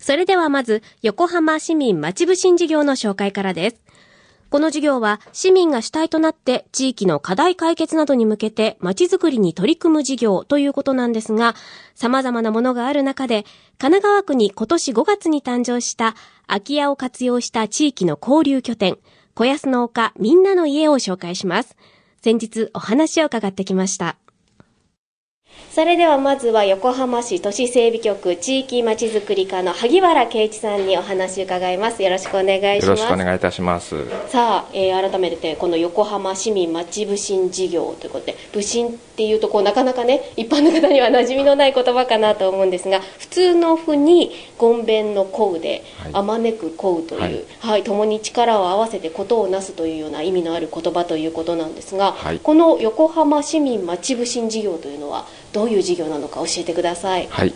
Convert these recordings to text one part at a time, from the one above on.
それではまず、横浜市民町部新事業の紹介からです。この事業は市民が主体となって地域の課題解決などに向けて街づくりに取り組む事業ということなんですが、様々なものがある中で、神奈川区に今年5月に誕生した空き家を活用した地域の交流拠点、小安の丘みんなの家を紹介します。先日お話を伺ってきました。それではまずは横浜市都市整備局地域まちづくり課の萩原圭一さんにお話を伺います。よろしくお願いします。よろしくお願いいたします。さあ、えー、改めてこの横浜市民まち部新事業ということで部新っていうとこうなかなかね一般の方には馴染みのない言葉かなと思うんですが普通の「ふ」に言弁の「こう」で「あまねくこう」という、はい、はい、共に力を合わせてことをなすというような意味のある言葉ということなんですが、はい、この横浜市民まち部新事業というのはどういう事業なのか教えてください。はい。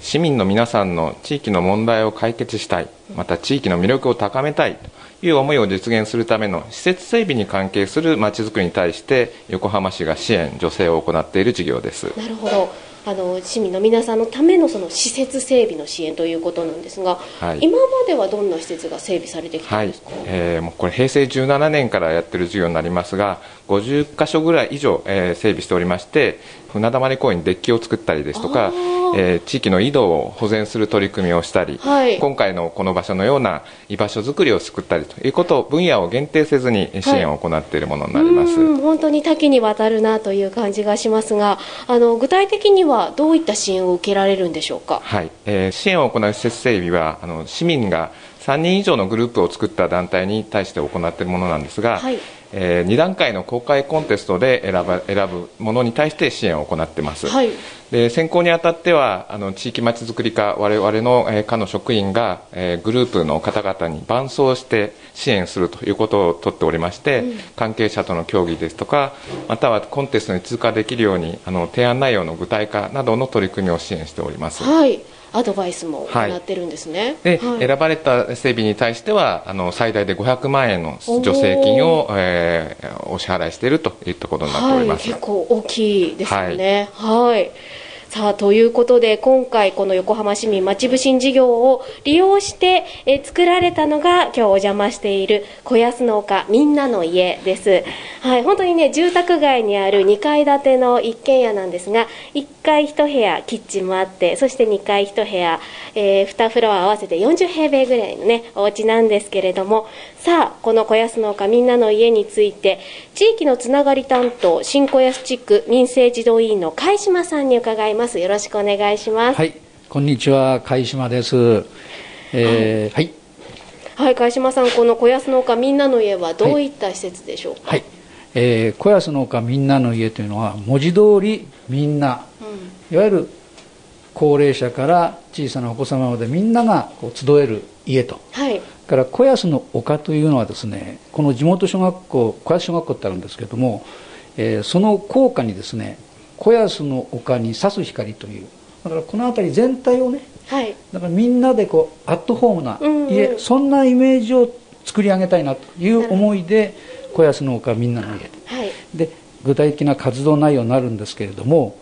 市民の皆さんの地域の問題を解決したい。また地域の魅力を高めたい。という思いを実現するための施設整備に関係するまちづくりに対して横浜市が支援助成を行っている事業です。なるほどあの市民の皆さんのためのその施設整備の支援ということなんですが、はい、今まではどんな施設が整備されてきたんですか、はい、えー、もうこれ平成17年からやってる事業になりますが50箇所ぐらい以上、えー、整備しておりまして船溜まり公園にデッキを作ったりですとかえー、地域の井戸を保全する取り組みをしたり、はい、今回のこの場所のような居場所づくりを作ったりということを分野を限定せずに支援を行っているものになります、はい、本当に多岐にわたるなという感じがしますがあの具体的にはどういった支援を受けられるんでしょうか、はい。えー、支援を行う施設整備はあの市民が3人以上のグループを作った団体に対して行っているものなんですが、はい。えー、2段階の公開コンテストで選ば選ぶものに対して支援を行っています、はい、で選考にあたってはあの地域まちづくり課我々の、えー、課の職員が、えー、グループの方々に伴走して支援するということをとっておりまして、うん、関係者との協議ですとかまたはコンテストに通過できるようにあの提案内容の具体化などの取り組みを支援しております。はいアドバイスも行ってるんですね、はい、で、はい、選ばれた整備に対してはあの最大で500万円の助成金を、えー、お支払いしているといったことになっております、はい、結構大きいですよね。はい。さあということで今回この横浜市民まちぶしん事業を利用してえ作られたのが今日お邪魔している小安農家みんなの家です。はい、本当にね住宅街にある2階建ての一軒家なんですが1階1部屋キッチンもあってそして2階1部屋、えー、2フロア合わせて40平米ぐらいのねお家なんですけれどもさあこの小安農家みんなの家について地域のつながり担当新小安地区民生児童委員の貝島さんに伺います。よろしくお願いします。はい、こんにちは、貝島です。えー、はい。はい、貝島さん、この小安の丘みんなの家はどういった施設でしょうか？はい。えー、小安の丘みんなの家というのは文字通りみんな、うん、いわゆる高齢者から小さなお子様までみんながこう集える家と、はい、から小安の丘というのはですねこの地元小学校小安小学校ってあるんですけれども、えー、その校歌にですね小安の丘に差す光というだからこの辺り全体をね、はい、だからみんなでこうアットホームな家、うんうん、そんなイメージを作り上げたいなという思いで小安の丘みんなの家、はい、で具体的な活動内容になるんですけれども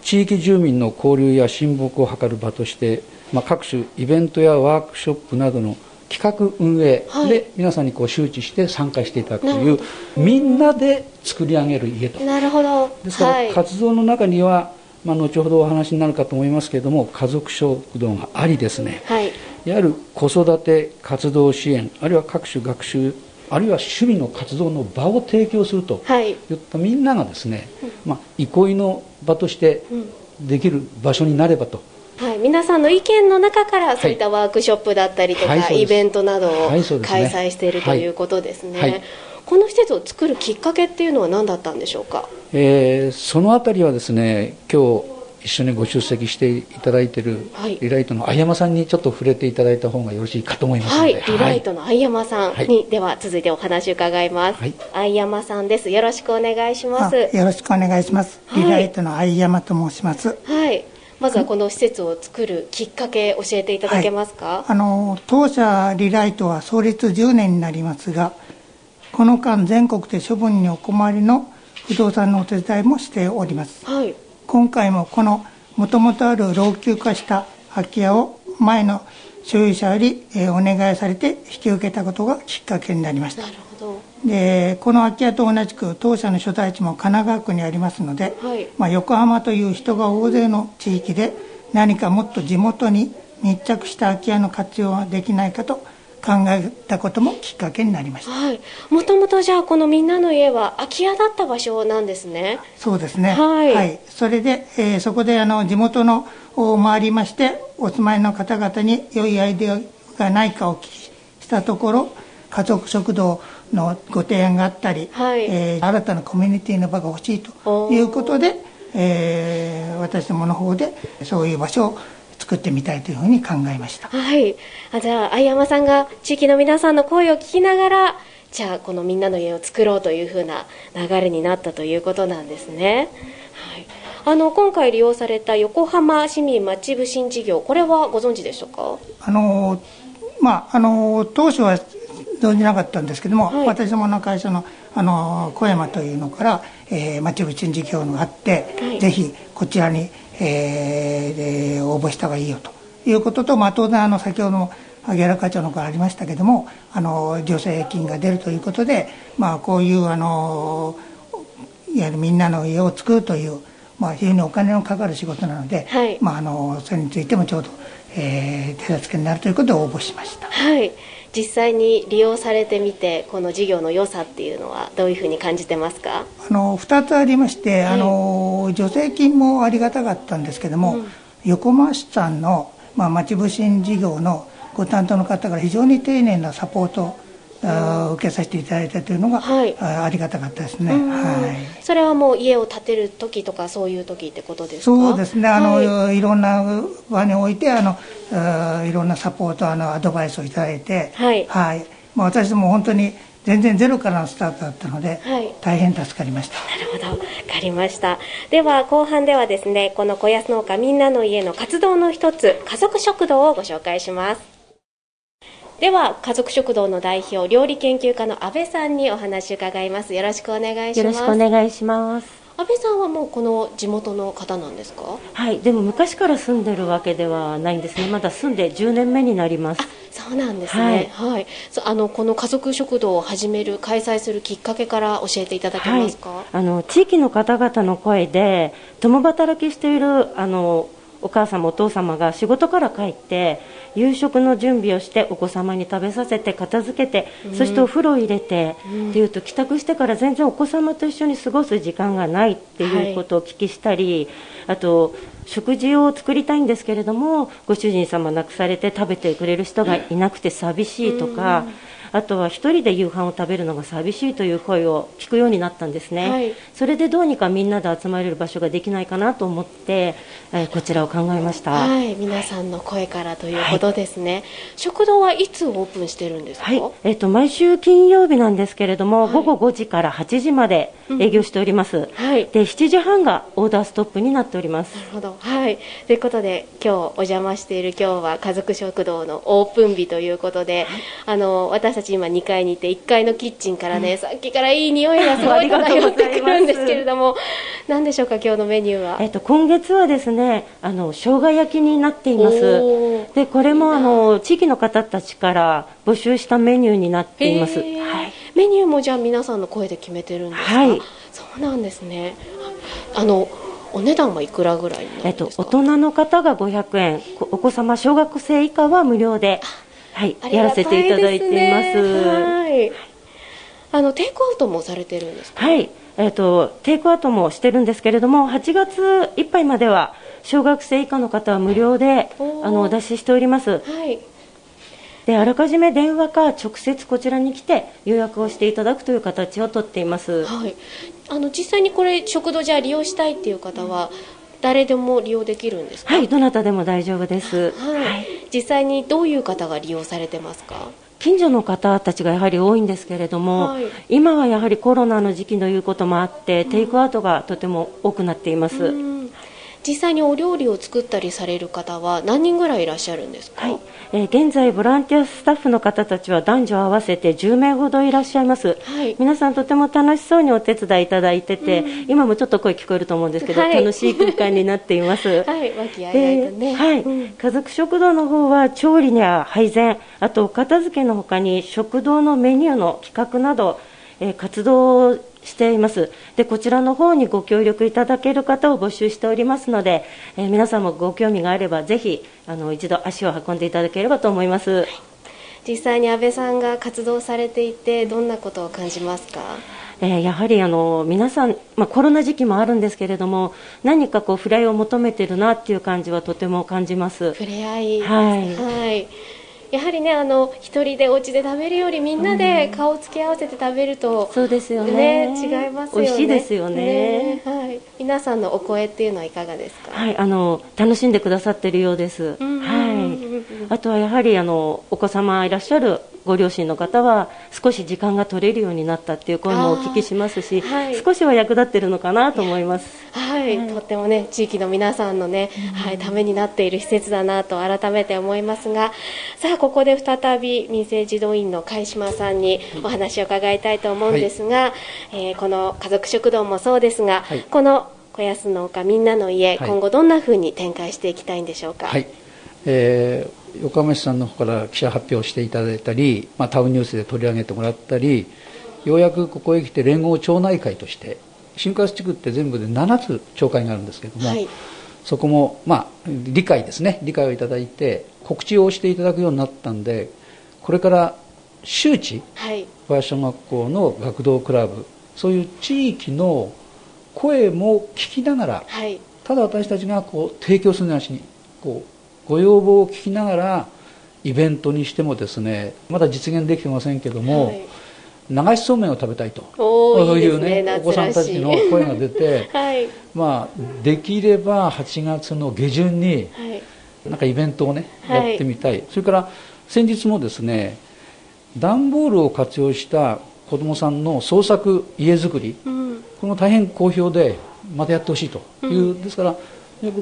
地域住民の交流や親睦を図る場として、まあ、各種イベントやワークショップなどの企画運営で皆さんにこう周知して参加していただくという、みんなで作り上げる家と。なるほど。ですから活動の中には、まあ、後ほどお話になるかと思いますけれども家族食堂がありですね、はい、いわゆる子育て活動支援あるいは各種学習あるいは趣味の活動の場を提供するとい。ったみんながですね、まあ、憩いの場としてできる場所になればと。はい、皆さんの意見の中からそういったワークショップだったりとか、はい、イベントなどを開催しているということですね。はい、この施設を作るきっかけっていうのは何だったんでしょうか、えー、そのあたりはですね今日一緒にご出席していただいてい。るリライトの相山さんにちょっと触れていただいた方がよろしいかと思いますので、はい、リライトの相山さんに、はい、では続いてお話伺います、はい、相山さんです。よろしくお願いします。よろしくお願いします、リライトの相山と申します。はい。まずはこの施設を作るきっかけ教えていただけますか、はい、あの当社リライトは創立10年になりますがこの間全国で処分にお困りの不動産のお手伝いもしております、はい、今回もこのもともとある老朽化した空き家を前の所有者より、えー、お願いされて引き受けたことがきっかけになりました。でこの空き家と同じく当社の所在地も神奈川区にありますので、はい、まあ、横浜という人が大勢の地域で何かもっと地元に密着した空き家の活用ができないかと考えたこともきっかけになりました。はい。もともとじゃあこのみんなの家は空き家だった場所なんですね。そうですね。はい。はい、それで、えー、そこであの地元のを回りましてお住まいの方々に良いアイデアがないかお聞きしたところ家族食堂のご提案があったり、はい、えー、新たなコミュニティの場が欲しいということで、えー、私どもの方でそういう場所を作ってみたいというふうに考えました。はい。あじゃあ、相山さんが地域の皆さんの声を聞きながら、じゃあ、このみんなの家を作ろうというふうな流れになったということなんですね。はい。あの、今回利用された横浜市民まち部新事業、これはご存知でしたか？あの、まあ、あの、当初は存じなかったんですけども、はい、私どもの会社のあの小山というのから、えー、町部新事業があって、はい、ぜひこちらに、えー、応募した方がいいよということと、まあ、当然あの先ほども萩原課長のからありましたけどもあの助成金が出るということで、まあ、こういうあのいわゆるみんなの家を作るという、まあ、非常にお金のかかる仕事なので、はい、まあ、あのそれについてもちょうど、えー、手助けになるということで応募しました。はい実際に利用されてみてこの事業の良さっていうのはどういうふうに感じてますか？あの2つありまして、はい、あの助成金もありがたかったんですけども、うん、横浜市さんの、まあ、町部新事業のご担当の方から非常に丁寧なサポートあ受けさせていただいたというのが、はい、あありがたかったですね、はい、それはもう家を建てる時とかそういう時ってことですか？そうですね。あの、はい、いろんな場においてあのあいろんなサポートあのアドバイスをいただいて、はい。はい。まあ、私ども本当に全然ゼロからのスタートだったので、はい、大変助かりました。なるほど。分かりました。では後半ではですねこの小安農家みんなの家の活動の一つ家族食堂をご紹介しますでは家族食堂の代表料理研究家の安倍さんにお話伺います。よろしくお願いします。よろしくお願いします。安倍さんはもうこの地元の方なんですか？はいでも昔から住んでるわけではないんですね。まだ住んで10年目になります。そうなんですね。はい、はい、あのこの家族食堂を始める開催するきっかけから教えていただけますか、はい、あの地域の方々の声で共働きしているあのお母様お父様が仕事から帰って夕食の準備をしてお子様に食べさせて片付けて、うん、そしてお風呂入れて、うん、っていうと帰宅してから全然お子様と一緒に過ごす時間がないっていうことをお聞きしたり、はい、あと食事を作りたいんですけれどもご主人様亡くされて食べてくれる人がいなくて寂しいとか。うんあとは1人で夕飯を食べるのが寂しいという声を聞くようになったんですね、はい、それでどうにかみんなで集まれる場所ができないかなと思って、えー、こちらを考えました、はい、皆さんの声からということですね、はい、食堂はいつオープンしてるんですか、はい。えーと、毎週金曜日なんですけれども、午後5時から8時まで営業しております、うん、はい、で7時半がオーダーストップになっております。なるほど、はい、ということで今日お邪魔している今日は家族食堂のオープン日ということで、あの私たち今2階にいて1階のキッチンからね、うん、さっきからいい匂いがすごい 漂ってくるんですけれども何でしょうか今日のメニューは、えっと、今月はですねあの生姜焼きになっています。でこれもあの地域の方たちから募集したメニューになっています、はい、メニューもじゃあ皆さんの声で決めてるんですか、はい、そうなんですね。あのお値段はいくらぐらいえっと、大人の方が500円。お子様小学生以下は無料ではい、やらせていただいています。はい。あのテイクアウトもされてるんですか？はい。えっ、ー、とテイクアウトもしてるんですけれども、8月いっぱいまでは小学生以下の方は無料であのお出ししております。はい。であらかじめ電話か直接こちらに来て予約をしていただくという形をとっています。はい。あの実際にこれ食堂じゃ利用したいっていう方は、誰でも利用できるんですか？はいどなたでも大丈夫です、はい、はい、実際にどういう方が利用されてますか？近所の方たちがやはり多いんですけれども、はい、今はやはりコロナの時期ということもあって、テイクアウトがとても多くなっています。実際にお料理を作ったりされる方は何人ぐらいいらっしゃるんですか、はい。えー、現在、ボランティアスタッフの方たちは男女合わせて10名ほどいらっしゃいます、はい、皆さん、とても楽しそうにお手伝いいただいてて、うん、今もちょっと声聞こえると思うんですけど、はい、楽しい空間になっています。はい、和気あいあいとね、はい、うん、家族食堂の方は調理や配膳、あとお片付けのほかに食堂のメニューの企画など、えー、活動しています。で、こちらの方にご協力いただける方を募集しておりますので、えー、皆さんもご興味があれば、ぜひ、あの、一度足を運んでいただければと思います。実際に安倍さんが活動されていて、どんなことを感じますか？えー、やはりあの皆さん、まあ、コロナ時期もあるんですけれども何かこう触れ合いを求めているなっていう感じはとても感じます。触れ合い、はい、はいやはりねあの一人でお家で食べるよりみんなで顔つき合わせて食べると、そうですよね。違いますよね。美味しいですよね、ね、はい、皆さんのお声っていうのはいかがですか？はいあの楽しんでくださっているようです、はい。あとはやはりあのお子様いらっしゃるご両親の方は少し時間が取れるようになったっていう声もお聞きしますし、はい、少しは役立っているのかなと思います、はい、はい、とってもね地域の皆さんのね、はい、ためになっている施設だなと改めて思いますがさあここで再び民生児童院の貝島さんにお話を伺いたいと思うんですが、はい、えー、この家族食堂もそうですが、この小安の丘みんなの家、今後どんなふうに展開していきたいんでしょうか？はいえー横浜市さんの方から記者発表していただいたり、まあ、タウンニュースで取り上げてもらったりようやくここへ来て連合町内会として新川地区って全部で7つ町会があるんですけども、はい、そこも、まあ、理解ですね。理解をいただいて告知をしていただくようになったんでこれから周知、はい、小小学校の学童クラブそういう地域の声も聞きながら、はい、ただ私たちがこう提供するなしにこうご要望を聞きながらイベントにしてもですねまだ実現できてませんけども、はい、流しそうめんを食べたいと。そういうね、ね、お子さんたちの声が出て、はい、まあできれば8月の下旬に、なんかイベントをね、やってみたい。それから先日もですね段ボールを活用した子どもさんの創作家づくり、うん、この大変好評でまたやってほしいと。いう、うん、ですから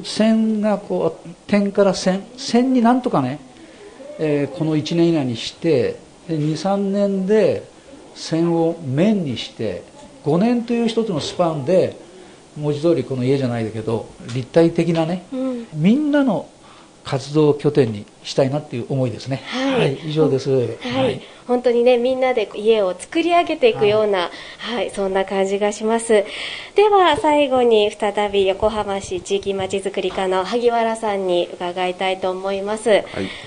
線がこう点から線線になんとかね、えー、この1年以内にして23年で線を面にして5年という一つのスパンで文字通りこの家じゃないけど立体的なね、うん、みんなの活動拠点にしたいなっていう思いですね。はい、はい、以上です。はい、はい、本当にねみんなで家を作り上げていくような、はい、はい、そんな感じがします。では最後に再び横浜市地域まちづくり課の萩原さんに伺いたいと思います。はい、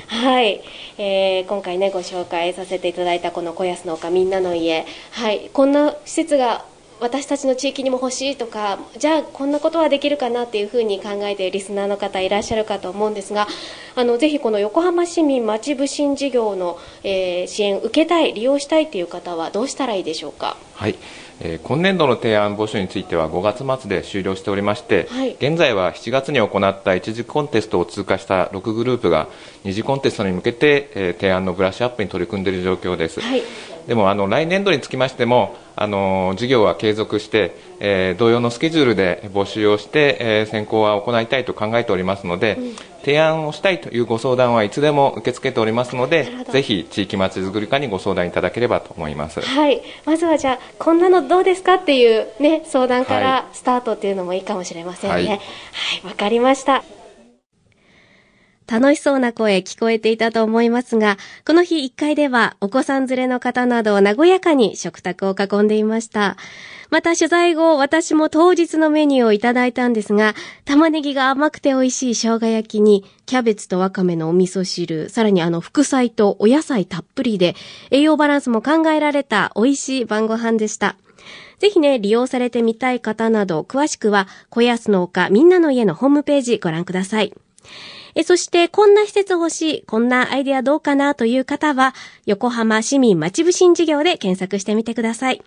はい、えー、今回ねご紹介させていただいたこの小安の丘みんなの家、はい、こんな施設が私たちの地域にも欲しいとかじゃあこんなことはできるかなっていうふうに考えているリスナーの方いらっしゃるかと思うんですがあのぜひこの横浜市民まち部新事業の、えー、支援受けたい利用したいという方はどうしたらいいでしょうか？はい。えー、今年度の提案募集については5月末で終了しておりまして、はい、現在は7月に行った一次コンテストを通過した6グループが二次コンテストに向けて、えー、提案のブラッシュアップに取り組んでいる状況です、はい、でもあの来年度につきましてもあの事業は継続して、えー、同様のスケジュールで募集をして、えー、選考は行いたいと考えておりますので、うん、提案をしたいというご相談はいつでも受け付けておりますのでぜひ地域まちづくり課にご相談いただければと思います。はい。まずはじゃあこんなのどうですかっていうね相談からスタートっていうのもいいかもしれませんね。はい。わ、はい、かりました楽しそうな声聞こえていたと思いますが、この日1階ではお子さん連れの方などを和やかに食卓を囲んでいました。また取材後、私も当日のメニューをいただいたんですが、玉ねぎが甘くて美味しい生姜焼きに、キャベツとわかめのお味噌汁、さらにあの副菜とお野菜たっぷりで、栄養バランスも考えられた美味しい晩ご飯でした。ぜひね、利用されてみたい方など、詳しくは、小安の丘みんなの家のホームページご覧ください。えそして、こんな施設欲しい、こんなアイデアどうかなという方は、横浜市民まちぶ新事業で検索してみてください。